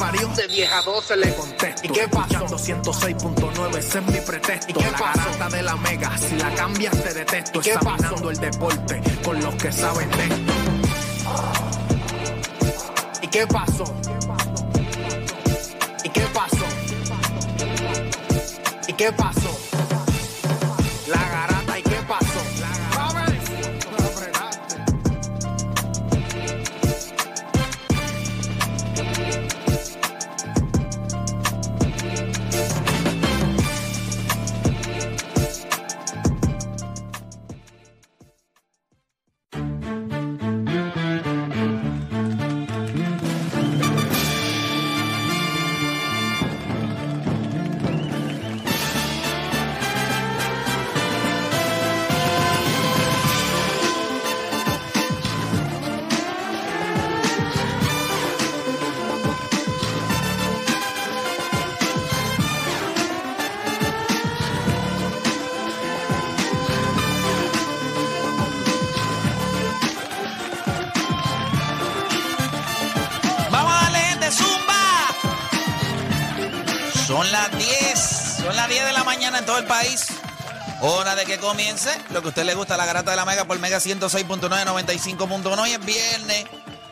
parió. De vieja 12 le contesto. ¿Y qué pasó? 106.9, ese es mi pretexto. ¿Y qué la garata de la mega, si la cambias te detesto. ¿Y qué Examinando el deporte con los que saben de esto. ¿Y qué pasó? ¿Y qué pasó? ¿Y qué pasó? La en todo el país. Hora de que comience lo que a usted le gusta, la garata de la Mega por Mega 106.9, 95.1. Hoy es viernes.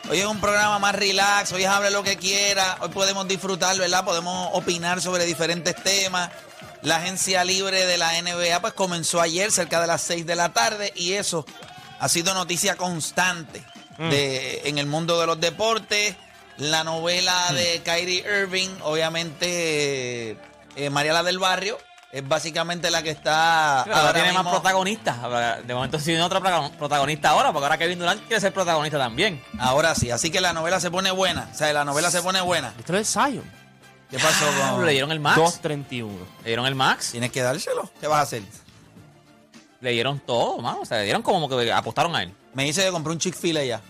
Hoy es un programa más relax. Hoy es hable lo que quiera. Hoy podemos disfrutar, ¿verdad? Podemos opinar sobre diferentes temas. La agencia libre de la NBA pues comenzó ayer cerca de las 6 de la tarde y eso ha sido noticia constante de, en el mundo de los deportes. La novela de Kyrie Irving, obviamente eh, Mariela del Barrio, es básicamente la que está... Pero ahora tiene más protagonistas. De momento sí tiene protagon- protagonista ahora, porque ahora Kevin Durant quiere ser protagonista también. Ahora sí, así que la novela se pone buena. O sea, la novela se pone buena. Esto es Zion. ¿Qué pasó con...? Le dieron el max. 2.31. Le dieron el max. Tienes que dárselo. ¿Qué vas a hacer? Le dieron todo, mano. O sea, le dieron como que apostaron a él. Me dice que compré un Chick-fil-A ya.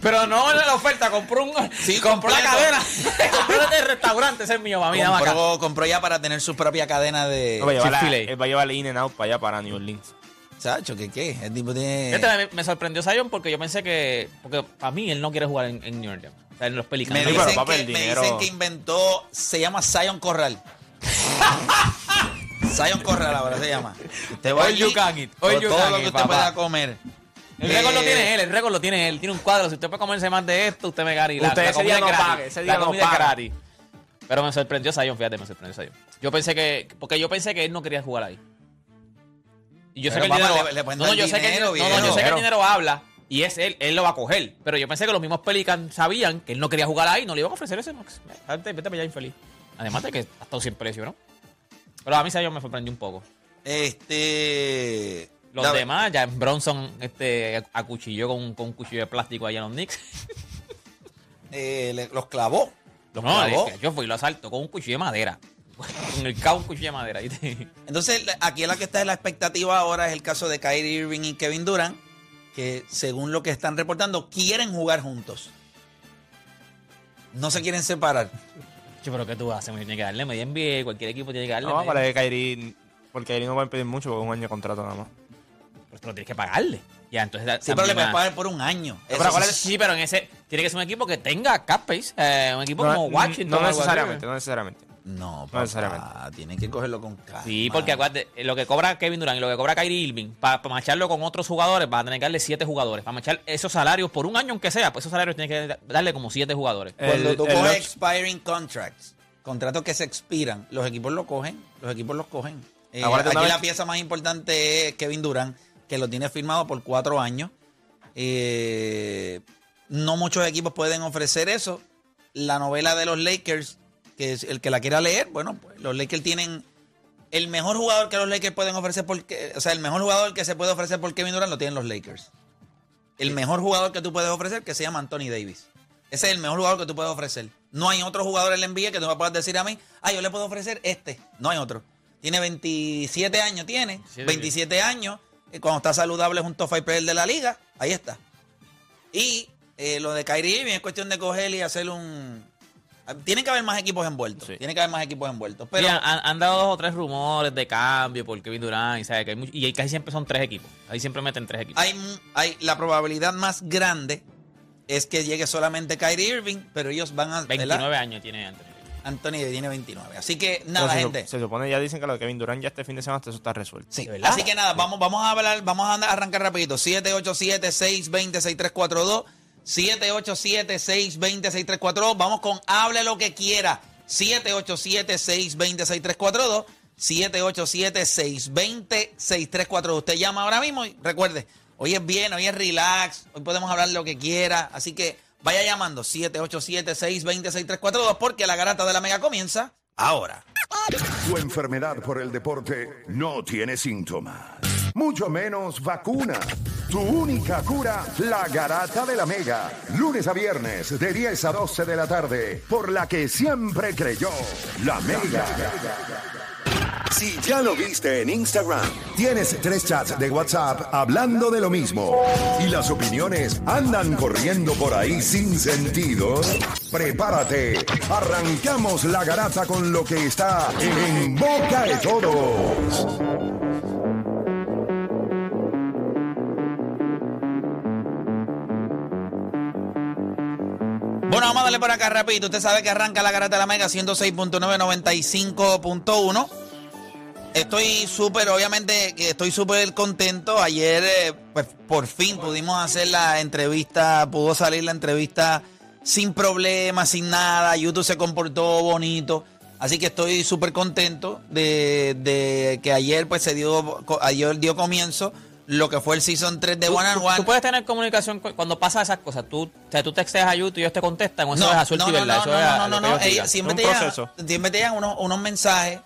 Pero no en la oferta, compró un. Sí, compró la cadena. compró el restaurante, ese es mío, mami. Compró, compró ya para tener su propia cadena de... No, va a llevar va a llevar el In and Out para allá, para New Orleans. Chacho, ¿qué qué? El tipo tiene... Este me, me sorprendió Zion porque yo pensé que. Porque para mí él no quiere jugar en, en New Orleans. O sea, en los Pelicans. Me Sí, dicen, pero, papi, que, el me dicen que inventó, se llama Zion Corral. Zion Corral ahora se llama. Usted va All you can eat, all you todo can lo que eat, usted papá. pueda comer. El récord lo Eh, tiene él, el récord lo tiene él. Tiene un cuadro. Si usted puede comerse más de esto, usted me gana. y la- Usted la ese día es no gratis. pague, ese día La no comida es paga. gratis. Pero me sorprendió Zion, fíjate, me sorprendió Zion. Yo pensé que. Porque yo pensé que él no quería jugar ahí. Y yo sé que el dinero. no, no, yo sé que el dinero, dinero, no, no, yo sé que el dinero habla. Y es él, él lo va a coger. Pero yo pensé que los mismos Pelicans sabían que él no quería jugar ahí, no le iban a ofrecer ese max. Vete, vete para allá infeliz. Además de que ha estado sin precio, ¿no? Pero a mí Zion me sorprendió un poco. Este. Los demás, ya Bronson este, acuchilló con, con un cuchillo de plástico allá en los Knicks. eh, le- los clavó. Los No, clavó. es que yo fui y lo asalto con un cuchillo de madera. Con el cabo un cuchillo de madera. Entonces, aquí la que está en la expectativa ahora es el caso de Kyrie Irving y Kevin Durant, que según lo que están reportando, quieren jugar juntos. No se quieren separar. Yo, pero ¿qué tú haces? Me tiene que darle media NBA, cualquier equipo tiene que darle No, media. para que Kyrie, porque Kyrie no va a pedir mucho porque es un año de contrato nada más. Pero tú lo tienes que pagarle. Ya, entonces Sí, pero le puedes pagar por un año. Pero Eso ¿cuál es- sí. sí, pero en ese tiene que ser un equipo que tenga cap space. eh, un equipo como Washington. no necesariamente, no necesariamente. No, No necesariamente. papá, tienen que cogerlo con calma. Sí, porque acuérdate, eh, lo que cobra Kevin Durant y lo que cobra Kyrie Irving, para macharlo con otros jugadores, va a tener que darle siete jugadores. Para machar esos salarios por un año, aunque sea, pues esos salarios tiene que da- darle como siete jugadores. Cuando El- tú el coges expiring contracts, contratos que se expiran, los equipos lo cogen, los equipos los cogen. Eh, aquí la pieza más importante es Kevin Durant, que lo tiene firmado por cuatro años. Eh, no muchos equipos pueden ofrecer eso. La novela de los Lakers, que es el que la quiera leer, bueno, pues los Lakers tienen el mejor jugador que los Lakers pueden ofrecer, porque, o sea, el mejor jugador que se puede ofrecer por Kevin Durant lo tienen los Lakers. El mejor jugador que tú puedes ofrecer, que se llama Anthony Davis. Ese es el mejor jugador que tú puedes ofrecer. No hay otro jugador en la NBA que tú me puedas decir a mí, ah, yo le puedo ofrecer este. No hay otro. Tiene 27 años, tiene. 27 27 años. Cuando está saludable es un top five player de la liga. Ahí está. Y eh, lo de Kyrie Irving es cuestión de coger y hacer un... Tiene que haber más equipos envueltos. Sí. Tiene que haber más equipos envueltos. Pero han, han dado dos o tres rumores de cambio por Kevin Durant y, ¿sabes? Que hay mucho- y casi siempre son tres equipos. Ahí siempre meten tres equipos. hay, la probabilidad más grande es que llegue solamente Kyrie Irving, pero ellos van a... ¿verdad? 29 años tiene Anthony. Anthony tiene 29. Así que nada, se, gente. se supone, ya dicen que lo de Kevin Durant ya este fin de semana eso está resuelto. Sí, ¿De verdad? Así que nada, vamos, vamos a hablar, vamos a arrancar rapidito. 787-620-6342. 787-620-6342. Vamos con hable lo que quiera. 787-620-6342. 787-620-6342. Usted llama ahora mismo y recuerde, hoy es bien, hoy es relax, hoy podemos hablar lo que quiera. Así que vaya llamando 787-620-6342 porque la garata de la mega comienza ahora. Tu enfermedad por el deporte no tiene síntomas, mucho menos vacuna. Tu única cura, la garata de la Mega. Lunes a viernes de 10 a 12 de la tarde, por la que siempre creyó, la Mega. Si ya lo viste en Instagram, tienes tres chats de WhatsApp hablando de lo mismo y las opiniones andan corriendo por ahí sin sentido, prepárate. Arrancamos la garata con lo que está en boca de todos. Bueno, vamos a darle por acá rapidito. Usted sabe que arranca la garata de la Mega 106.995.1. Estoy súper, obviamente, que estoy súper contento. Ayer, eh, pues por fin pudimos hacer la entrevista, pudo salir la entrevista sin problemas, sin nada. YouTube se comportó bonito. Así que estoy súper contento de, de que ayer, pues se dio, ayer dio comienzo lo que fue el Season 3 de Tú, One and tú- One. tú puedes tener comunicación cu- cuando pasa esas cosas. Tú, o sea, tú texteas a YouTube y ellos te contestan. Eso es azul y verdad. eso no, no, lo que no, ellos ellos digan. siempre te llegan, siempre te llegan unos, unos mensajes,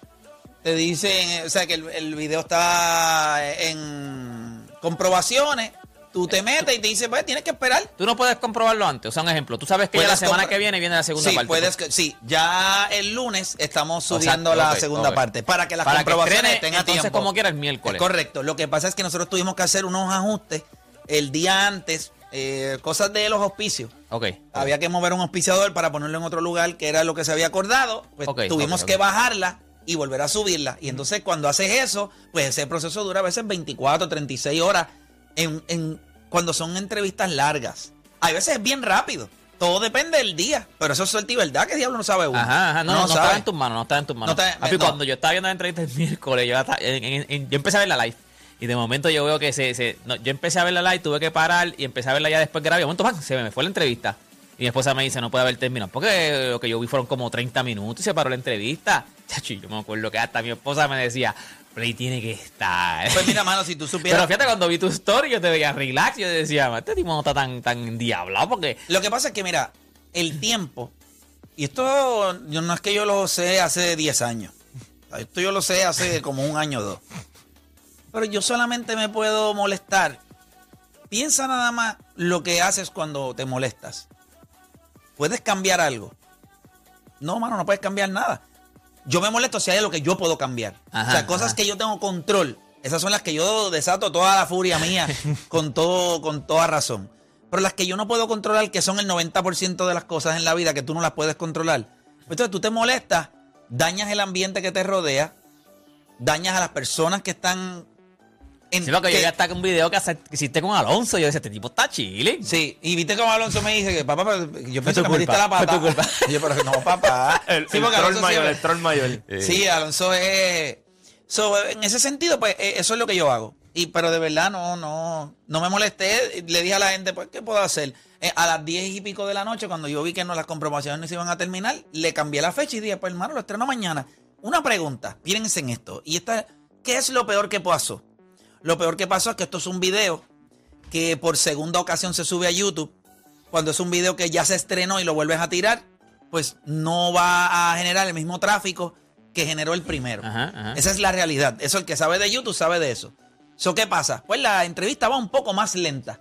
te dicen, eh, o sea, que el, el video está en comprobaciones, tú te metes y te dicen, pues tienes que esperar. Tú no puedes comprobarlo antes. O sea, un ejemplo. Tú sabes que ya la semana que viene viene la segunda sí, parte. puedes, que- sí, ya el lunes estamos subiendo Exacto, la segunda parte para que las Para que comprobaciones estrene, estén a entonces, tiempo. como quiera, el miércoles. Es correcto. Lo que pasa es que nosotros tuvimos que hacer unos ajustes el día antes, eh, cosas de los auspicios. Ok. Había que mover un auspiciador para ponerlo en otro lugar, que era lo que se había acordado. Pues tuvimos que bajarla y volver a subirla. Y entonces cuando haces eso, pues ese proceso dura a veces 24, 36 horas en, en- cuando son entrevistas largas. Hay veces es bien rápido. Todo depende del día. Pero eso es suerte y verdad que diablo no sabe uno. Ajá, ajá, no, no, sabe. estaba en tus manos, no estaba en tus manos. No está- no. cuando yo estaba viendo la entrevista el miércoles, yo, hasta- en- yo empecé a ver la live. Y de momento yo veo que se, se- no, yo empecé a ver la live, tuve que parar y empecé a verla ya después grabé. De momento, ¡pam! se me fue la entrevista. Y mi esposa me dice, no puede haber terminado. Porque lo que yo vi fueron como 30 minutos y se paró la entrevista. Chacho, y yo me acuerdo que hasta mi esposa me decía, Play tiene que estar. Pues mira, mano, si tú supieras. Pero fíjate, cuando vi tu story, yo te veía relax. Yo decía, este tipo no está tan, tan diablado porque Lo que pasa es que, mira, el tiempo, y esto no es que yo lo sé hace 10 años, esto yo lo sé hace como un año o dos, pero yo solamente me puedo molestar. Piensa nada más lo que haces cuando te molestas. ¿Puedes cambiar algo? No, mano, no puedes cambiar nada. Yo me molesto si hay algo que yo puedo cambiar. Ajá, o sea, cosas ajá. que yo tengo control. Esas son las que yo desato toda la furia mía con, todo, con toda razón. Pero las que yo no puedo controlar, que son el 90% de las cosas en la vida que tú no las puedes controlar. Entonces tú te molestas, dañas el ambiente que te rodea, dañas a las personas que están en... Sí, porque que- yo ya que un video que hace- que hiciste con Alonso, yo decía, este tipo está chilling. Sí, y viste cómo Alonso me dice que papá, pero yo pensé que me diste culpa, la pata. culpa. Y yo, pero no, papá. El, sí, el porque troll Alonso mayor, siempre- el troll mayor. Sí, Alonso es. so, en ese sentido, pues, eh, eso es lo que yo hago. Y, pero de verdad, no, no, no me molesté. Le dije a la gente, pues, ¿qué puedo hacer? Eh, a las diez y pico de la noche, cuando yo vi que no, las comprobaciones no se iban a terminar, le cambié la fecha y dije, pues, hermano, lo estreno mañana. Una pregunta, piensen en esto. Y esta, ¿qué es lo peor que pasó? Lo peor que pasó es que esto es un video que por segunda ocasión se sube a YouTube. Cuando es un video que ya se estrenó y lo vuelves a tirar, pues no va a generar el mismo tráfico que generó el primero. Ajá, ajá. Esa es la realidad. Eso el que sabe de YouTube sabe de eso. ¿So qué pasa? Pues la entrevista va un poco más lenta.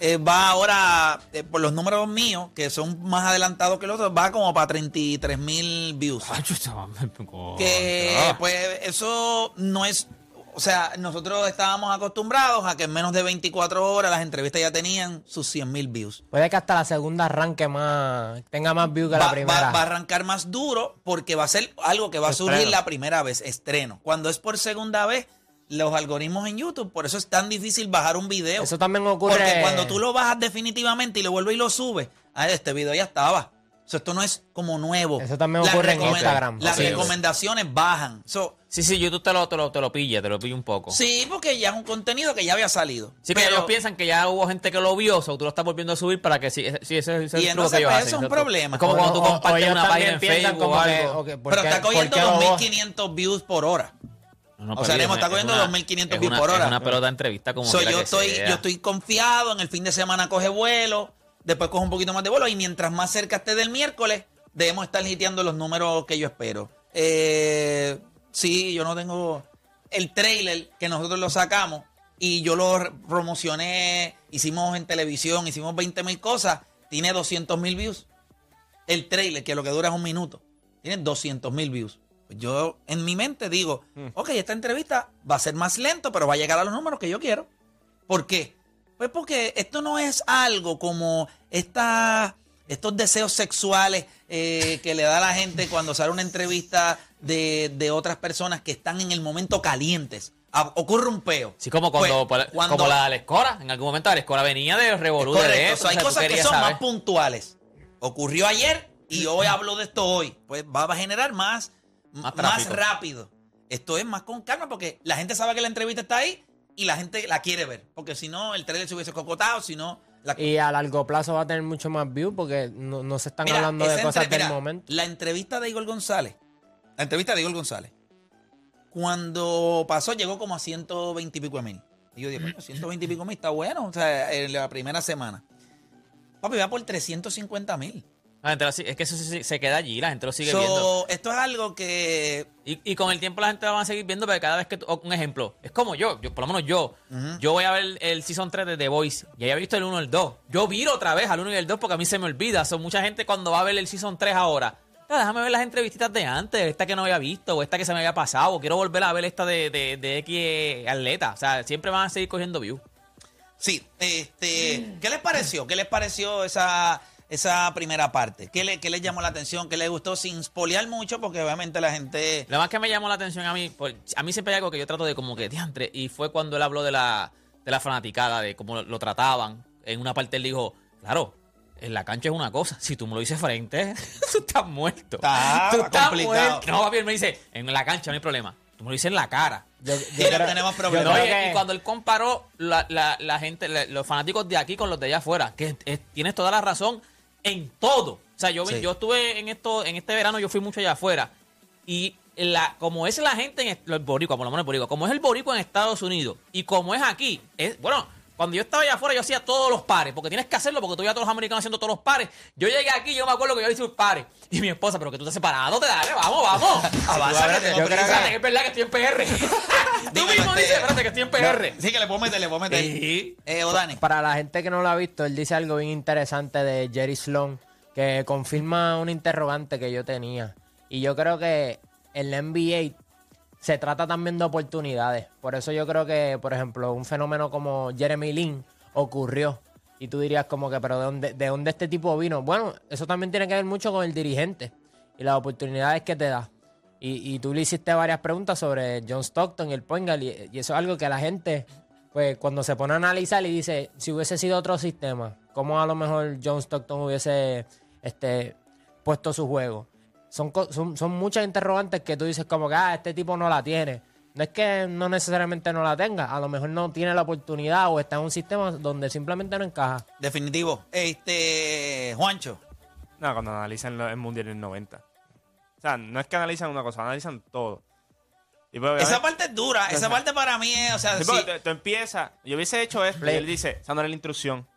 Eh, va ahora, eh, por los números míos, que son más adelantados que los otros, va como para 33 mil views. Estaba- Que pues eso no es, o sea, nosotros estábamos acostumbrados a que en menos de 24 horas las entrevistas ya tenían sus 100 mil views. Puede que hasta la segunda arranque más, tenga más views que Va, la primera. va- va a arrancar más duro porque va a ser algo que va a surgir la primera vez, estreno. Cuando es por segunda vez, los algoritmos en YouTube, por eso es tan difícil bajar un video. Eso también ocurre- Porque cuando tú lo bajas definitivamente y lo vuelves y lo subes, este video ya estaba. So, esto no es como nuevo. Eso también Las ocurre en Instagram. Las Sí. recomendaciones bajan. So, Sí, sí, YouTube te lo, te lo, te lo pilla, te lo pilla un poco. sí, porque ya es un contenido que ya había salido. Sí, que Pero- ellos piensan que ya hubo gente que lo vio, o tú lo estás volviendo a subir para que sí, ese- sí ese, ese es el Y truco entonces, que ellos pues, hacen. eso es un problema. Es como cuando tú O- o- o compartes ellos una página también en piensan Facebook o como que, algo. ok, ¿por pero qué- está cogiendo qué los- 2.500 views por hora. No, O sea, Nemo está cogiendo es una- 2.500 es views por hora. Es una pelota de entrevista como So, yo, que estoy, sea. yo estoy confiado, en el fin de semana coge vuelo, después coge un poquito más de vuelo y mientras más cerca esté del miércoles, debemos estar hiteando los números que yo espero. Eh, sí, yo no tengo el trailer que nosotros lo sacamos y yo lo promocioné, hicimos en televisión, hicimos 20 mil cosas, tiene 200 mil views. El trailer, que lo que dura es un minuto, tiene 200 mil views. Pues yo en mi mente digo, ok, esta entrevista va a ser más lento, pero va a llegar a los números que yo quiero. ¿Por qué? Pues porque esto no es algo como esta, estos deseos sexuales eh, que le da a la gente cuando sale una entrevista de, de otras personas que están en el momento calientes. Ah, ocurre un peo. Sí, como cuando, Pues, como la de la escora. En algún momento la escora venía de Revolú de Correcto, eso. o sea, hay o sea, tú cosas que son saber. más puntuales. Ocurrió ayer y hoy hablo de esto hoy. Pues va a generar más, Más rápido. Esto es más con calma porque la gente sabe que la entrevista está ahí y la gente la quiere ver. Porque si no, el trailer se hubiese cocotado, si no... La... Y a largo plazo va a tener mucho más views porque no, no se están Mira, hablando de cosas entre- del mira, momento. La entrevista de Igor González. La entrevista de Igor González. Cuando pasó, llegó como a 120 y pico de mil. Y yo dije, bueno, 120 y pico mil está bueno. O sea, en la primera semana. Papi, va por 350 mil. La gente lo sigue- es que eso sí- se queda allí, la gente lo sigue So, viendo. esto es algo que. Y, y con el tiempo la gente la va a seguir viendo, porque cada vez que... tú- o, un ejemplo, es como yo, yo por lo menos yo. Yo voy a ver el, Season 3 de The Voice. Ya había visto el 1 y el 2. Yo viro otra vez al 1 y el 2 porque a mí se me olvida. Son mucha gente cuando va a ver el Season 3 ahora. "Ah, déjame ver las entrevistitas de antes, esta que no había visto, o esta que se me había pasado. o Quiero volver a ver esta de, de, de X atleta. O sea, siempre van a seguir cogiendo views. Sí, este. ¿Qué les pareció? ¿Qué les pareció esa, esa primera parte? ¿Qué, le, ¿Qué les llamó la atención? ¿Qué les gustó? Sin spoilear mucho, porque obviamente la gente. Lo más que me llamó la atención a mí, por- a mí siempre hay algo que yo trato de como que diantre, y fue cuando él habló de la, de la fanaticada, de cómo lo, lo trataban. En una parte él dijo, claro, en la cancha es una cosa, si tú me lo dices frente, tú estás muerto. Está tú estás complicado. muerto. No, papi, él me dice, en la cancha no hay problema. Tú me lo dices en la cara. Yo, yo creo- tenemos yo problemas. No, y, que- y cuando él comparó la, la- la gente, la- los fanáticos de aquí con los de allá afuera, que es- tienes toda la razón en todo. O sea, yo, Sí. yo estuve en esto, en este verano, yo fui mucho allá afuera. Y la, como es la gente en est- los boricua, por lo menos el boricua, como es el boricua en Estados Unidos y como es aquí, es, bueno, cuando yo estaba allá afuera yo hacía todos los pares, porque tienes que hacerlo, porque tú veías a todos los americanos haciendo todos los pares. Yo llegué aquí, yo me acuerdo que yo hice un pares. Y mi esposa, pero que tú estás separado, te dale, vamos, vamos. Tengo yo creo que es verdad que estoy en PR. tú mismo dices, espérate, que estoy en PR. Sí, que le puedo meter, le puedo meter. Sí. Eh, Odani. Para la gente que no lo ha visto, él dice algo bien interesante de Jerry Sloan que confirma una interrogante que yo tenía. Y yo creo que en la NBA se trata también de oportunidades. Por eso yo creo que, por ejemplo, un fenómeno como Jeremy Lin ocurrió. Y tú dirías como que, pero ¿de dónde, ¿de dónde este tipo vino? Bueno, eso también tiene que ver mucho con el dirigente y las oportunidades que te da. Y, y tú le hiciste varias preguntas sobre John Stockton y el Poingal. Y, eso es algo que la gente, pues cuando se pone a analizar y dice, si hubiese sido otro sistema, ¿cómo a lo mejor John Stockton hubiese este, puesto su juego? Son, son, son muchas interrogantes que tú dices como que, ah, este tipo no la tiene. No es que no necesariamente no la tenga, a lo mejor no tiene la oportunidad o está en un sistema donde simplemente no encaja. Definitivo. Este. Juancho. No, cuando analizan el Mundial en el 90. O sea, no es que analizan una cosa, analizan todo. Y pues, Esa parte es dura. Esa parte para mí es. O sea, Sí, tú, empiezas, yo hubiese hecho esto, y él dice, esa no era la instrucción.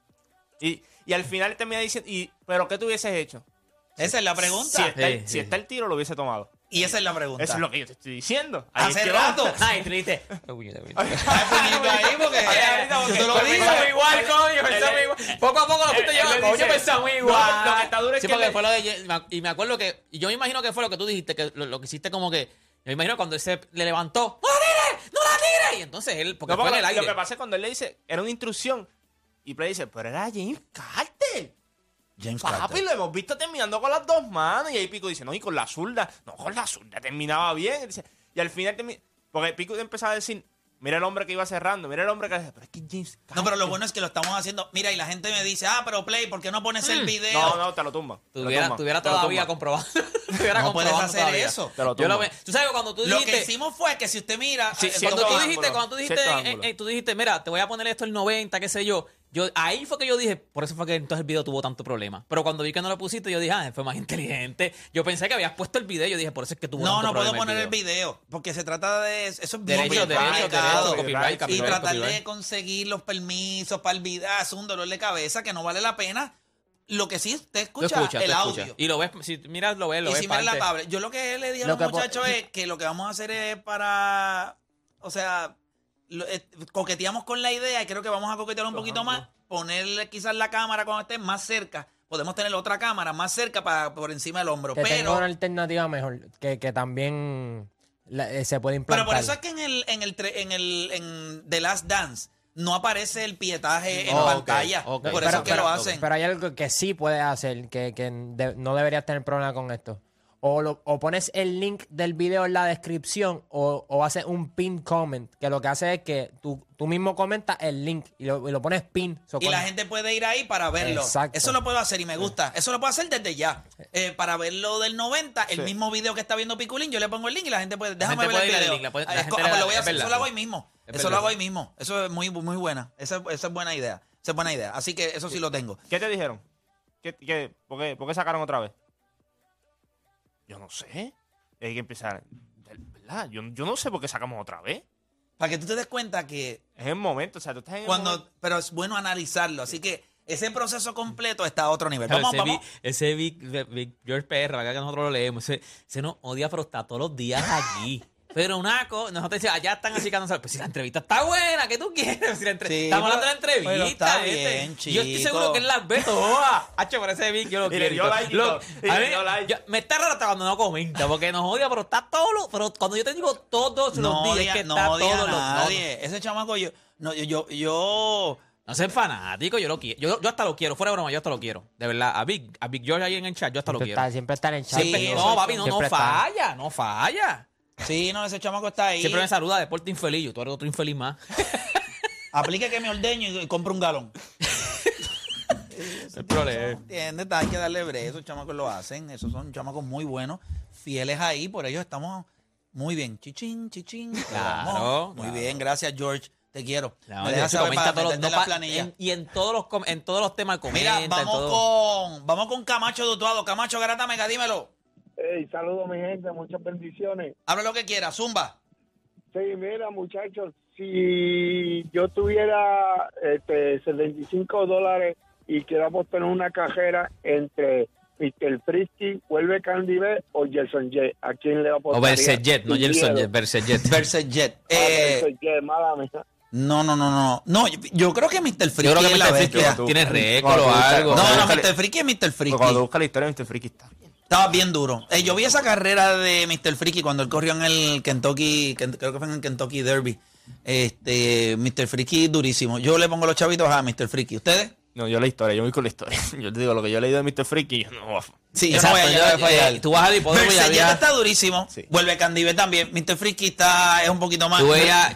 Y, y al final termina diciendo, y, ¿pero qué tú hubieses hecho? Esa es la Si pregunta. está, el, Sí, si está el tiro, lo hubiese tomado. Y esa es la pregunta. Eso es lo que yo te estoy diciendo. Ahí Hace que rato. vamos. Ay, dices, ahí porque. Ay, ahorita, porque- yo te lo porque- digo. Pensamos igual, coño, pensamos igual. Poco a poco lo fuiste él- llevando, él coño, pensamos no, igual. lo que está duro es sí, que porque le- fue lo de... Y me acuerdo que... Y yo me imagino que fue lo que tú dijiste, que lo, lo que hiciste como que... Yo me imagino cuando él se le levantó, ¡No la tires! ¡No la tires! Y entonces él, porque No, fue en porque el aire. Lo que pasa es cuando él le dice, era una instrucción. Y Play dice, pero era James Carter. James Papi, Carter. lo hemos visto terminando con las dos manos. Y ahí Pico dice, no, y con la zurda. No, con la zurda terminaba bien. Y, dice- y al final termina. Porque Pico empezaba a decir Mira el hombre que iba cerrando, mira el hombre que... Pero es que James... No, pero lo bueno es que lo estamos haciendo. Mira, y la gente me dice, ah, pero Play, ¿por qué no pones el video? No, no, te lo tumba. lo Tuviera, tumba, tuviera te lo todavía tumba. comprobado. Tuviera No puedes hacer todavía. eso. Te lo Yo lo tumba. Tú sabes, cuando tú Lo dijiste... que hicimos fue que si usted mira, Sí, eh, sí, cuando cuando tú dijiste, cuando tú dijiste, eh, tú dijiste, mira, te voy a poner esto el 90, qué sé yo. Yo, ahí fue que yo dije, por eso fue que entonces el video tuvo tanto problema. Pero cuando vi que no lo pusiste, yo dije, ah, fue más inteligente. Yo pensé que habías puesto el video, yo dije, por eso es que tuvo No, tanto no puedo problema poner el video, porque se trata de eso es Derecho, derecho, derecho, copyright, y tratar copyright. de conseguir los permisos para el video es un dolor de cabeza que no vale la pena. Lo que sí usted Tú escucha, escuchas, el audio. Y lo ves, si miras, lo ves, lo y ves si miras la tablet. Yo lo que le dije a Lo los muchachos es que lo que vamos a hacer es para, o sea, lo- eh, coqueteamos con la idea y creo que vamos a coquetear un poquito más, ponerle quizás la cámara cuando esté más cerca. Podemos tener otra cámara más cerca para por encima del hombro, Que tenga pero una alternativa mejor, que, que también la- eh, se puede implantar. Pero por eso es que en el, en el, tre- en el en The Last Dance no aparece el pietaje en Oh, pantalla. Por Pero- eso es que pero- lo hacen. Pero hay algo que sí puedes hacer, que, que de- no deberías tener problema con esto. O, lo- o pones el link del video en la descripción o, o haces un pin comment, que lo que hace es que tú, tú mismo comentas el link y lo, y lo pones pin. So, y la gente puede ir ahí para verlo. Exacto. Eso lo puedo hacer y me gusta. Eso lo puedo hacer desde ya. Eh, para verlo del 90, el Sí. mismo video que está viendo Piculín, yo le pongo el link y la gente puede. Déjame gente ver puede el video. link, puede- Ah, co- ah, pues lo voy a hacer. Eso lo hago sí. hoy mismo. Es Eso lo hago hoy mismo. Eso es muy, muy buena. Esa, esa es buena idea. Esa es buena idea. Así que eso sí lo tengo. ¿Qué te dijeron? ¿Qué, qué- por, qué, por qué sacaron otra vez? Yo no sé. Hay que empezar. ¿Verdad? Yo, yo no sé por qué sacamos otra vez. Para que tú te des cuenta que Es el momento. O sea, tú estás en el cuando. momento. Pero es bueno analizarlo. Así que ese proceso completo está a otro nivel. Claro, Vamos, ese, vamos. Vic, ese Vic, Vic George PR, acá que nosotros lo leemos, ese, ese nos odia, pero está todos los días aquí. Pero una cosa, nosotros decimos, allá están así que pues si la entrevista está buena, ¿qué tú quieres? Si la entre- Sí, Estamos pero- hablando de la pero entrevista. está este. bien, Yo estoy chico. seguro que él las ve todas. Hacho, por ese Vic yo lo quiero. dio like y Lo- todo. Y a le mí- dio like. yo- me está raro hasta cuando no comenta, porque nos odia, pero está todo lo, pero cuando yo te digo todos No los días, odia, que no está odia a todos los no, no. nadie. Ese chamaco, yo. No, yo, yo, yo No sean fanáticos, yo lo quiero. Yo, yo hasta lo quiero, fuera de broma, yo hasta lo quiero. De verdad, a Big, a Big George ahí en el chat, yo hasta lo quiero. está, siempre está en el chat. Siempre- no, papi, no, no falla, no falla. Sí, no, ese chamaco está ahí. Siempre me saluda, deporte infeliz. Yo, tú eres otro infeliz más. Aplique que me ordeño y compro un galón. El problema. ¿Entiendes? Hay que darle bre. Esos chamacos lo hacen. Esos son chamacos muy buenos, fieles ahí. Por ellos estamos muy bien. Chichín, chichín. Claro. Muy claro. bien, gracias, George. Te quiero. No, me de dejas saber para todos los- meterte en no la pa- planilla. en- y en todos los en todos los temas comenta. Mira, en vamos todo. con, vamos con Camacho Dutuado. Camacho Garata Mega, dímelo. Hey, saludos mi gente, muchas bendiciones. Habla lo que quieras, Zumba. Sí, mira muchachos, si yo tuviera este, 75 dólares y queramos tener una cajera entre Mr. Frisky, Vuelve Candy B o Jelson J, ¿a quién le va a O apostar? Berset no Gelson Jet, Berset Jet. Versus Jet. Eh, J, mala mía. no, no, no, no. No, yo, yo creo que Mr. Friki Yo creo que Mr. Freaky tiene récord o algo. No, no, Mr. Friki es Mr. Porque Cuando busca la historia, Mr. Freaky está. Estaba bien duro. Eh, yo vi esa carrera de Mr. Freaky cuando él corrió en el Kentucky, Ken- creo que fue en el Kentucky Derby. Este, Mr. Freaky durísimo. Yo le pongo los chavitos a Mr. Freaky. ¿Ustedes? No, yo la historia, yo voy con la historia. Yo te digo, lo que yo he leído de Mr. Freaky, yo no. Sí, yo Exacto, no voy a yo- a fallar. eh, tú vas al hipódromo y Mercedes había- está durísimo. Sí. Vuelve Candive también. Mr. Freaky está, es un poquito más.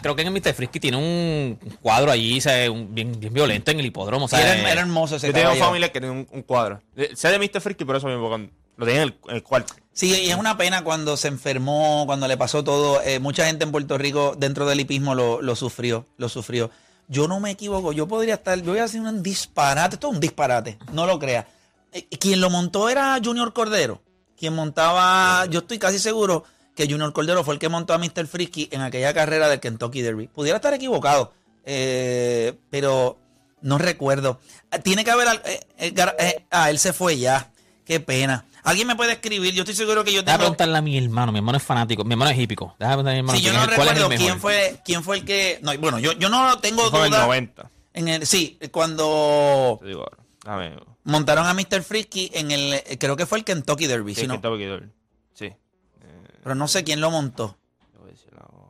Creo que en el Mr. Frisky tiene un cuadro allí, ¿sabes? Un- bien, bien violento en el hipódromo. ¿sabes? era, era hermoso ese Yo tengo familia que tiene un, un cuadro. Eh, Sé de Mr. Freaky, por eso mismo, porque lo tenía en el, el cuarto. Sí, y es una pena cuando se enfermó, cuando le pasó todo. Eh, mucha gente en Puerto Rico dentro del hipismo lo, lo sufrió, lo sufrió. Yo no me equivoco, yo podría estar, yo voy a hacer un disparate, esto es un disparate, no lo creas. Eh, quien lo montó era Junior Cordero, quien montaba, yo estoy casi seguro que Junior Cordero fue el que montó a Mr. Frisky en aquella carrera del Kentucky Derby. Pudiera estar equivocado, eh, pero no recuerdo. Ah, Tiene que haber, ah, él se fue ya, qué pena. Alguien me puede escribir, yo estoy seguro que yo Déjame tengo... preguntarle a mi hermano. Mi hermano es fanático. Mi hermano es hípico. Déjame preguntarle a mi hermano. Sí, yo no recuerdo quién fue, quién fue el que. No, bueno, yo, yo no tengo Fue en el duda. 90. En el, sí, cuando digo montaron a Mr. Frisky en el. eh, Creo que fue el Kentucky Derby, Sí, si no- Kentucky Derby. Sí. pero no sé quién lo montó. Te voy a decir ahora.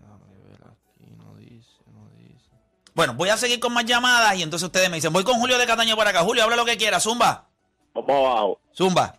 Déjame ver aquí. No dice, no dice. Bueno, voy a seguir con más llamadas y entonces ustedes me dicen: Voy con Julio de Cataño para acá. Julio, habla lo que quiera. Zumba. Vamos abajo. Zumba.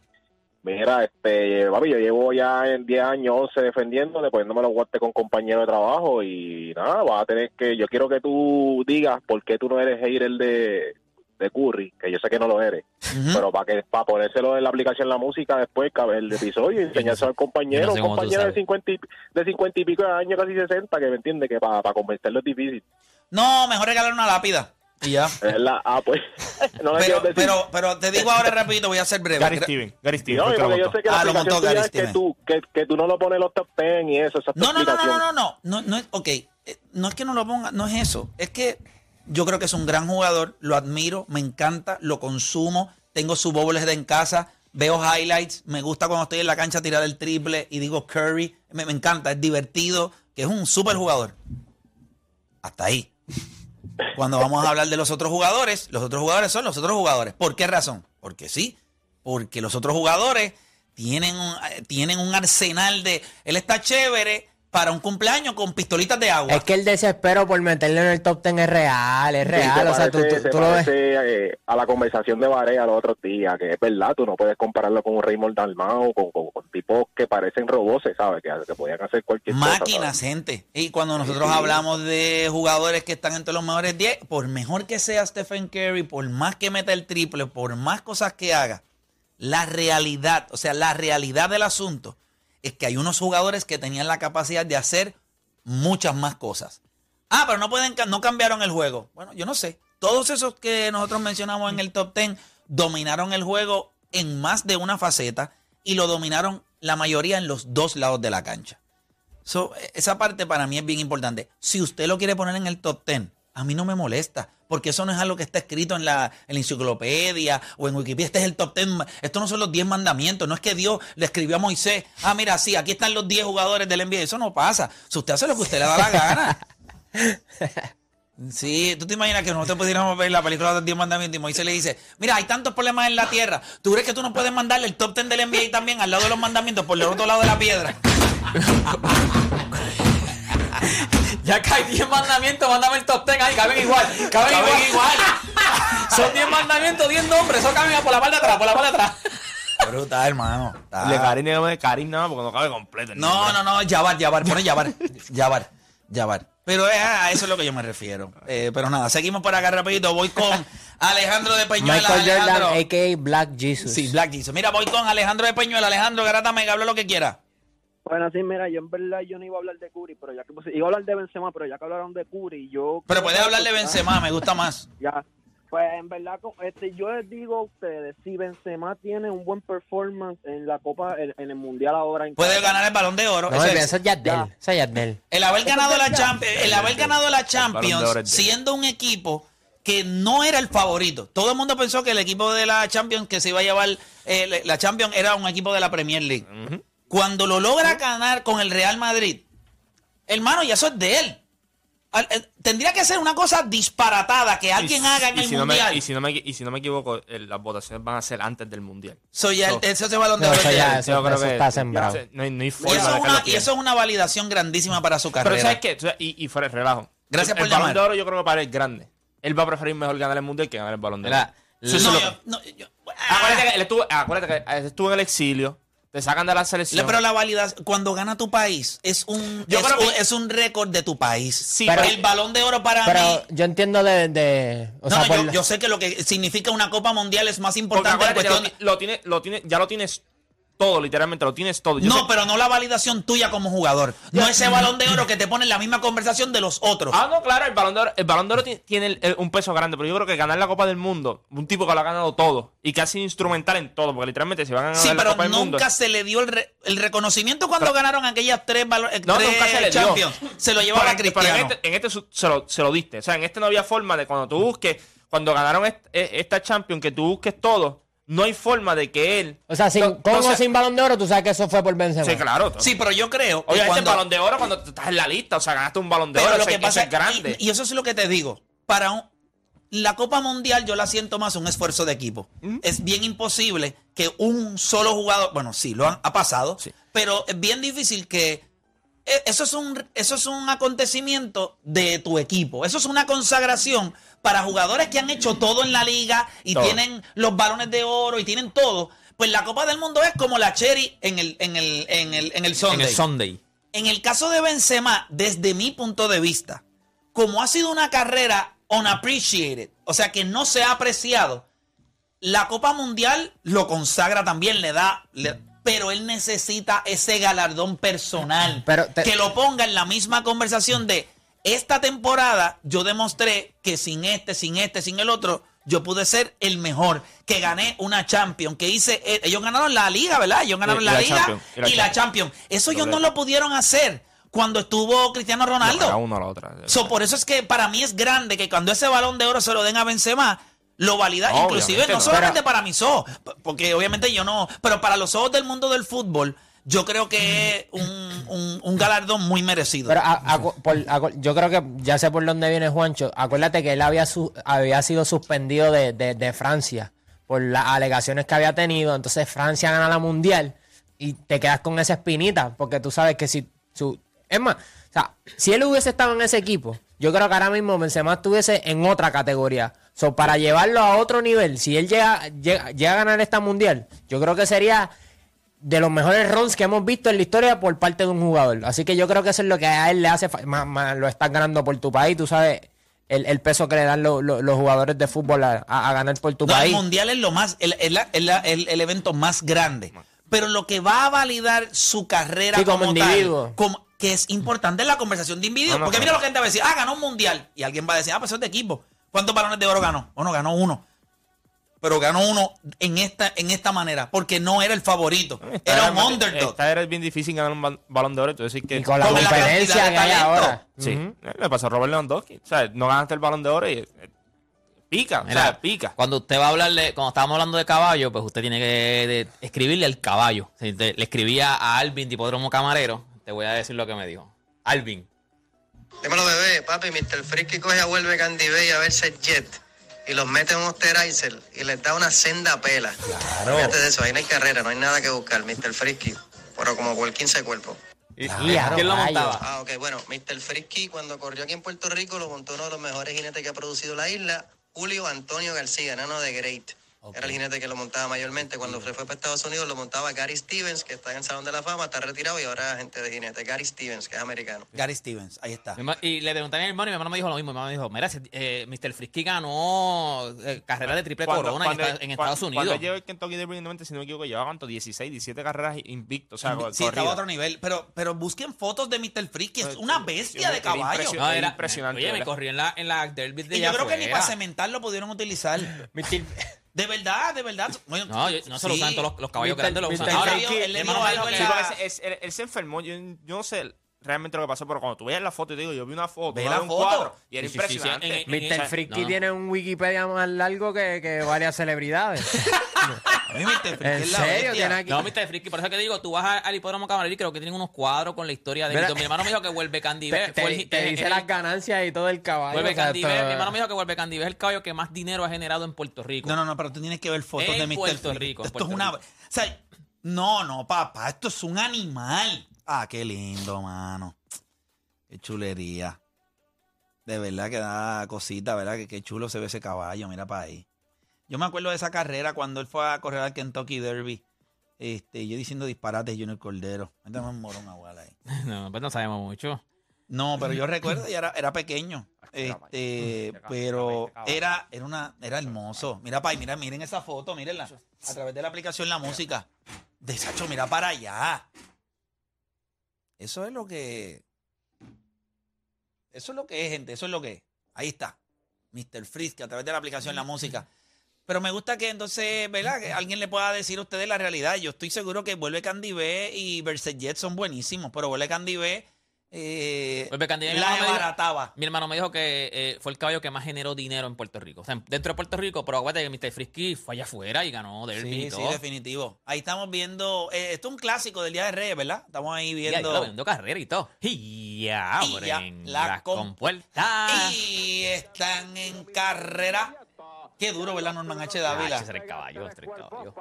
Mira, este, papi, yo llevo ya en 10 años, 11 defendiéndome, poniéndome los guantes con compañeros de trabajo y nada, vas a tener que, yo quiero que tú digas por qué tú no eres hater de, de Curry, que yo sé que no lo eres, pero para que para ponérselo en la aplicación la música después, cabe el episodio y enseñárselo al compañero, no sé un compañero de sabes. 50, y, de 50 y pico de años, casi 60, que me entiende que para, para convencerlo es difícil. No, mejor regalar una lápida. Y ya. Es la, ah, pues, no le Pero, quiero decir. pero, pero te digo ahora rapidito, voy a ser breve. Gary Steven. Gary Steven. No, que lo porque yo montó. sé que la Ah, lo montó Gary es que Steven. tú, que, que tú no lo pones los top 10 y eso, esa No, no, no, no, no, no, no, no, ok, eh, no es que no lo ponga, no es eso, es que yo creo que es un gran jugador, lo admiro, me encanta, lo consumo, tengo su de en casa, veo highlights, me gusta cuando estoy en la cancha tirar el triple y digo Curry, me, me encanta, es divertido, que es un super jugador. Hasta ahí. Cuando vamos a hablar de los otros jugadores, los otros jugadores son los otros jugadores. ¿Por qué razón? Porque sí, porque los otros jugadores tienen un, eh, tienen un arsenal de... Él está chévere para un cumpleaños con pistolitas de agua. Es que el desespero por meterlo en el top 10 es real, es Sí, real. se o sea, tú, parece, tú- se tú lo ves. eh, a la conversación de Varea los otros días, que es verdad, tú no puedes compararlo con un Raymond Dalmau, con, con, con tipos que parecen robots, ¿sabes? Que, que podían hacer cualquier cosa. Máquinas, ¿sabes? gente. Y cuando nosotros Sí. hablamos de jugadores que están entre los mejores 10, por mejor que sea Stephen Curry, por más que meta el triple, por más cosas que haga, la realidad, o sea, la realidad del asunto es que hay unos jugadores que tenían la capacidad de hacer muchas más cosas. Ah, pero no pueden, no cambiaron el juego. Bueno, yo no sé. Todos esos que nosotros mencionamos en el top 10 dominaron el juego en más de una faceta y lo dominaron la mayoría en los dos lados de la cancha. So, esa parte para mí es bien importante. Si usted lo quiere poner en el top 10, a mí no me molesta, porque eso no es algo que está escrito en la, en la enciclopedia o en Wikipedia. Este es el top 10. Esto no son los 10 mandamientos. No es que Dios le escribió a Moisés, ah, mira, sí, aquí están los 10 jugadores del NBA. Eso no pasa. Si usted hace lo que usted le da la gana. Sí, tú te imaginas que nosotros pudiéramos ver la película de los 10 mandamientos y Moisés le dice, mira, hay tantos problemas en la tierra. ¿Tú crees que tú no puedes mandarle el top 10 del NBA también al lado de los mandamientos por el otro lado de la piedra? Ya hay 10 mandamientos, mándame el top 10 ahí, caben igual. Caben, Caben igual. Son 10 mandamientos, 10 nombres, eso caben por la parte de atrás, por la parte de atrás. Brutal, hermano. De Karim, de Karim nada más porque no cabe completo. No, no, no, Yavar, Yavar, pone Yavar, Yavar, Yavar. Pero es a eso es lo que yo me refiero. Eh, pero nada, seguimos por acá rapidito. Voy con Alejandro de Peñuela. Michael Jordan, Alejandro. a.k.a. Black Jesus. Sí, Black Jesus. Mira, voy con Alejandro de Peñuela. Alejandro, Garata Mega, habla lo que quiera. Bueno, sí, mira, yo en verdad yo no iba a hablar de Curry, pero ya que pues, iba a hablar de Benzema, pero ya que hablaron de Curry, yo Pero puedes hablar de Benzema, me gusta más. Ya. Pues en verdad este yo les digo a ustedes, si Benzema tiene un buen performance en la Copa en, en el Mundial ahora en Puede ganar el balón de oro. No, Ese olvida, es- eso es Yardel. Eso es Yardel. El haber ganado la. Champions, el haber ganado la Champions siendo un equipo que no era el favorito. Todo el mundo pensó que el equipo de la Champions que se iba a llevar eh, la Champions era un equipo de la Premier League. Ujú. Cuando lo logra ganar con el Real Madrid, hermano, ya eso es de él. Eh, Tendría que ser una cosa disparatada que alguien Y- haga en y el si no me- mundial. y, si no me, y si no me equivoco, el- las votaciones van a ser antes del mundial. So, ya el- No. ese ese balón de No, eso ya, eso, Yo creo eso que- está sembrado. no, hay, no hay Y forma eso, de una, y eso es una validación grandísima para su carrera. Pero ¿sabes qué? Y, y fuera de relajo. Gracias el, por el balón llamar. de oro yo creo que para él es grande. Él va a preferir mejor ganar el mundial que ganar el balón de oro. Eso No, lo yo- que- no, yo- Acuérdate que él estuvo, acuérdate que él estuvo en el exilio, te sacan de la selección. Pero la validación, cuando gana tu país, es un, Yo es, creo que- un es un récord de tu país. Sí, pero- el balón de oro para Pero mí. yo entiendo de. de- o No, sea, no, yo, la- yo sé que lo que significa una Copa Mundial es más importante en cuestión. lo, lo tiene, lo tiene, ya lo tienes todo, literalmente, lo tienes todo. Yo no, sé- pero no la validación tuya como jugador. No ese balón de oro que te pone en la misma conversación de los otros. Ah, no, claro, el balón de oro, el balón de oro ti- tiene el- el- un peso grande, pero yo creo que ganar la Copa del Mundo, un tipo que lo ha ganado todo y que ha sido instrumental en todo, porque literalmente si van a ganar sí, la pero Copa del Mundo. nunca se le dio el, re- el reconocimiento cuando ganaron aquellas tres, balo- eh, No, tres nunca se le dio. Champions. Se lo llevaba a Pero- pero Cristiano. en este, en este se, lo, se lo diste. O sea, en este no había forma de cuando tú busques, cuando ganaron est- eh, esta Champions, que tú busques todo, no hay forma de que él. o sea, sin, No, con o sin balón de oro, tú sabes que eso fue por Benzema. Sí, claro. Sí, pero yo creo que Obviamente cuando- el balón de oro cuando tú estás en la lista, o sea, ganaste un balón de Pero oro, lo eso, que eso pasa es grande. Y, y eso es lo que te digo. Para un- la Copa Mundial yo la siento más un esfuerzo de equipo. ¿Mm? Es bien imposible que un solo jugador, bueno, sí, lo han, ha pasado, Sí. pero es bien difícil que eso es un eso es un acontecimiento de tu equipo. Eso es una consagración para jugadores que han hecho todo en la liga y Todo. tienen los balones de oro y tienen todo, Pues la Copa del Mundo es como la Cherry en el, en el, en el, en el En Sunday. el Sunday. En el caso de Benzema, desde mi punto de vista, como ha sido una carrera unappreciated, o sea que no se ha apreciado, la Copa Mundial lo consagra también, le da, le- pero él necesita ese galardón personal, Pero te- que lo ponga en la misma conversación de esta temporada yo demostré que sin este, sin este, sin el otro, yo pude ser el mejor, que gané una Champions, que hice, eh, ellos ganaron la liga, ¿verdad? Ellos ganaron Y- y la, liga Champions, y la y la Champions. Eso ellos no lo pudieron hacer cuando estuvo Cristiano Ronaldo. La una a la otra. So, por eso es que para mí es grande que cuando ese balón de oro se lo den a Benzema, lo valida, inclusive no no. solamente para mis ojos, porque obviamente yo no, pero para los ojos del mundo del fútbol, yo creo que es un, un- un galardón muy merecido. Pero a- acu- por- acu- yo creo que ya sé por dónde viene Juancho. Acuérdate que él había, su- había sido suspendido de, de- de Francia por las alegaciones que había tenido. Entonces Francia gana la mundial y te quedas con esa espinita. Porque tú sabes que si su. Es más, o sea, si él hubiese estado en ese equipo, yo creo que ahora mismo Benzema estuviese en otra categoría. So, para llevarlo a otro nivel, si él llega, llega, llega a ganar esta mundial, yo creo que sería de los mejores runs que hemos visto en la historia por parte de un jugador. Así que yo creo que eso es lo que a él le hace. Más, más lo estás ganando por tu país. Tú sabes el, el peso que le dan lo- lo- los jugadores de fútbol a, a- a ganar por tu No, el país. mundial es lo más, el, el- el- el- el evento más grande. Pero lo que va a validar su carrera Sí, como como, individuo. tal, como- que es importante en la conversación de individuos. No, no, porque no. mira lo que la gente va a decir, ah, ganó un mundial. Y alguien va a decir, ah, pues eso es de equipo. ¿Cuántos balones de oro ganó? Bueno, ganó uno. Pero ganó uno en esta, en esta manera, porque no era el favorito. Era un underdog. Esta era bien difícil ganar un bal- balón de oro. Entonces, que. Y con la de que hay ahora. Sí, eh, le pasó a Robert Lewandowski. O sea, no ganaste el balón de oro y. eh, pica, o Mira, sea, pica. Cuando usted va a hablarle, cuando estábamos hablando de caballo, pues usted tiene que de- escribirle al caballo. Si te- le escribía a Alvin, Tipódromo Camarero, te voy a decir lo que me dijo. Alvin, Dímelo, bebé, papi, Mr. Frisky coge a vuelve Candy Bay a verse Jet y los mete en un Osterizer y les da una senda pela. Claro. Fíjate de eso, ahí no hay carrera, no hay nada que buscar, Mr. Frisky. Pero como por 15 cuerpos. ¿quién Claro, lo gallo. montaba? Ah, ok, bueno, Mr. Frisky cuando corrió aquí en Puerto Rico lo montó uno de los mejores jinetes que ha producido la isla, Julio Antonio García, nano de Great. Era el jinete que lo montaba mayormente. Cuando se fue para Estados Unidos lo montaba Gary Stevens, que está en el Salón de la Fama, está retirado y ahora es agente de jinete. Gary Stevens, que es americano. Gary Stevens, ahí está. Y le pregunté a mi hermano y mi hermano me dijo lo mismo. Mi hermano me dijo, mira, eh, Mr. Frisky ganó eh, carrera de triple Cuando- corona cuando- en, cuando- Estados Cuando Unidos. él llegó el Kentucky Derby, si no me equivoco, llevaba cuánto, 16, 17 carreras invicto. O sea, Sí, estaba a otro nivel. Pero, pero busquen fotos de Mr. Freaky. Es una bestia de Era caballo. No, era impresionante, Oye, me corrió en la, en la derby de Y yo creo que ni para cementar lo pudieron utilizar. De verdad, de verdad. Bueno, No, yo- no se lo sí. usan todos los, los caballos Mr. grandes, lo usan. Mr. Ahora, él le mi dijo hermano me algo dijo en Sí, que- la- porque es- es- él, él se enfermó. Yo, yo no sé realmente lo que pasó, pero cuando tú veías la foto, yo digo, yo vi una foto, Ve la un foto. cuadro, y era Sí, sí, sí, sí, impresionante. en- en- Mr. no. tiene un Wikipedia más largo que, que varias celebridades. A mí Mr. Freaky ¿En es la serio? bestia. Tiene aquí. No, Mr. Frisky, por eso que digo, tú vas a- al hipódromo Camarero y creo que tienen unos cuadros con la historia de Mira. Mi hermano me dijo que vuelve Candy Te, te- fue el- te dice el- las ganancias y todo el caballo. Vuelve o sea, Candy esto- B. Mi hermano me dijo que vuelve Candy es el caballo que más dinero ha generado en Puerto Rico. No, no, no, pero tú tienes que ver fotos En de Mr. Puerto. Rico, en Esto Puerto es una. Rico. O sea, no, no, papá, esto es un animal. Ah, qué lindo, mano. Qué chulería. De verdad que da cosita, ¿verdad? Que qué chulo se ve ese caballo, mira para ahí. Yo me acuerdo de esa carrera cuando él fue a correr al Kentucky Derby. Este, yo diciendo disparates Junior Cordero. Métame un morón agual ahí. No, pues no sabemos mucho. No, pero yo recuerdo, y era, era pequeño. Este, pero era, era una, era hermoso. Mira para ahí, mira, miren esa foto, mírenla. A través de la aplicación La Música. De Sacho, mira para allá. Eso es lo que. Eso es lo que es, gente. Eso es lo que es. Ahí está. Mr. Que a través de la aplicación La Música. Pero me gusta que entonces, ¿verdad? Que alguien le pueda decir a ustedes la realidad. Yo estoy seguro que Vuelve Candy B y Verset Jet son buenísimos, pero Vuelve Candy B eh, mi la desbarataba. Mi hermano me dijo que eh, fue el caballo que más generó dinero en Puerto Rico. O sea, dentro de Puerto Rico, pero acuérdate que Mr. Frisky fue allá afuera y ganó Derby Sí, sí, definitivo. Ahí estamos viendo. eh, esto es un clásico del Día de Reyes, ¿verdad? Estamos ahí viendo. lo viendo carrera y todo. Y ya Y ya, abren la las com- compuertas. Y están en carrera. Qué duro, ¿verdad, Norman H. Dávila? Ah, ese era el caballo, ese era el caballo.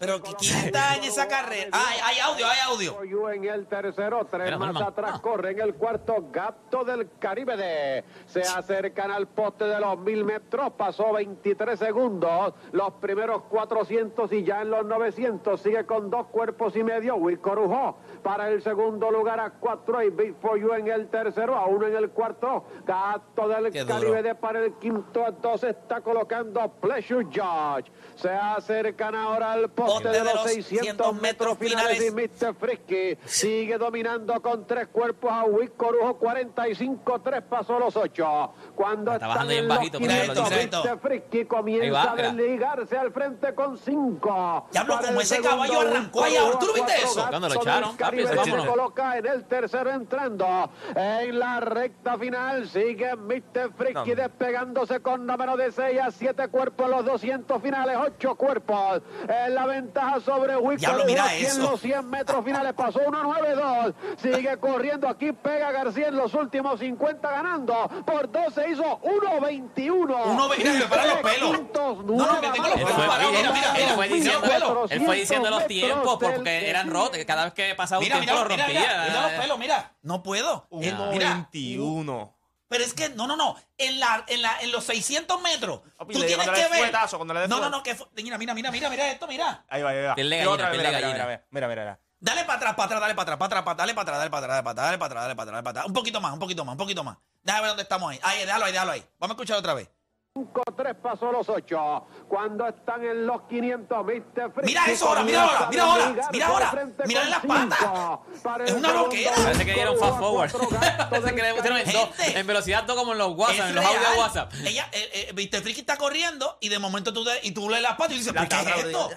Pero ¿quién está en esa carrera? Ah, hay, hay audio, hay audio. En el tercero, tres más Norman. atrás Ah. corre en el cuarto Gato del Caribe de se acercan al poste de los mil metros, pasó 23 segundos, los primeros 400 y ya en los 900 sigue con dos cuerpos y medio Will Corujó para el segundo lugar a cuatro y Big For You en el tercero, a uno en el cuarto, Gato del Qué duro. Caribe de para el quinto a dos está colocando Pleasure Judge, se acercan ahora al poste de los 600 metros finales y Mr. Frisky sigue dominando con tres cuerpos a Wick Corujo 45-3 pasó los ocho. Cuando Está están bajando bien en los bajito, mira, 500, mira esto. Mr. Frisky Ahí comienza va, a desligarse al frente con cinco. Diablo, Para como ese segundo, caballo arrancó allá. Corujo ¿Tú lo viste eso? Cuando lo echaron, papi, ese se coloca en el tercero entrando. En la recta final sigue Mr. Frisky despegándose con número de 6 a 7 cuerpos en los 200 finales, 8 cuerpos. En la ventaja sobre Wick Diablo, Corujo, mira aquí en los 100 metros finales pasó 1.92. Sigue corriendo aquí, pega García en los últimos 50 ganando. Por 12 hizo 1.21. Uno ve- mira, me paran los pelos. No, no, que tengo los Él pelos fue, parados. Mira, mira, él mira. fue diciendo, los pelos. él fue diciendo los 400 tiempos porque eran rotos. Cada vez que pasaba un Mira, tiempo mira, lo rompía. mira, mira los pelos, mira. No puedo. Eh, mira, 21. Pero es que, no, no, no. En, la, en, la, en los 600 metros, Papi, tú le- tienes cuando le que des ver. fuetazo, cuando le des no, no, no, que fu- mira, mira, mira, mira, mira esto, mira. Ahí va, ahí va. Piel de Mira gallina, otra vez, piel de mira, mira, gallina. mira, mira, mira, mira. Dale para atrás, para atrás, dale para atrás, para atrás, para- dale para atrás, dale para atrás, dale para atrás, dale para atrás, dale para atrás, dale para atrás. Un poquito más, un poquito más, un poquito más. Déjame ver dónde estamos ahí. Ahí, déjalo ahí, déjalo ahí. Vamos a escuchar otra vez. 5-3 pasó los 8. Cuando están en los 500, Mr. Frisky Mira eso ahora, mira ahora, mira ahora, mira ahora. Mira en las patas. Es una loquera. Parece que dieron fast forward. Parece que le pusieron en, dos, en velocidad todo como en los WhatsApp, Es en los real. de WhatsApp. Ella, eh, eh, viste, Friki está corriendo y de momento tú, de- y tú lees las patas y dices, La ¿pero qué es esto?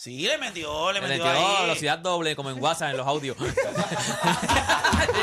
Sí, le metió, le Le metió metió ahí. velocidad doble como en WhatsApp, en los audios.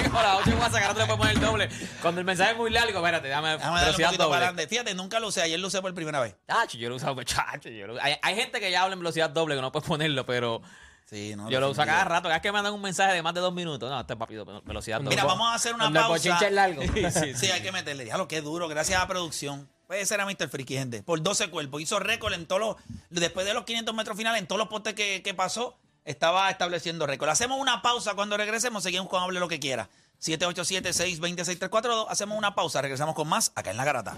Digo, la 8 en WhatsApp, que ahora tú le puedes poner doble. Cuando el mensaje es muy largo, espérate, dame un velocidad poquito para doble. adelante. Fíjate, nunca lo usé. Ayer lo usé por primera vez. Chacho, yo lo he usado, pues, chacho, yo lo- hay, hay gente que ya habla en velocidad doble que no puedes ponerlo, pero Sí, no. yo lo uso a cada rato. Cada vez que me mandan un mensaje de más de dos minutos, no, este es papi, velocidad doble. Mira, vamos a hacer una Cuando el pausa. es largo. Sí, sí, Sí, hay que meterle. Diablo, qué duro. Gracias a la producción. Puede ser a Mr. Freaky, gente. Por 12 cuerpos. Hizo récord en todos los. Después de los 500 metros finales, en todos los postes que, que pasó, estaba estableciendo récord. Hacemos una pausa. Cuando regresemos, seguimos con Hable lo que quiera. 787-620-6342. Hacemos una pausa. Regresamos con más acá en La Garata.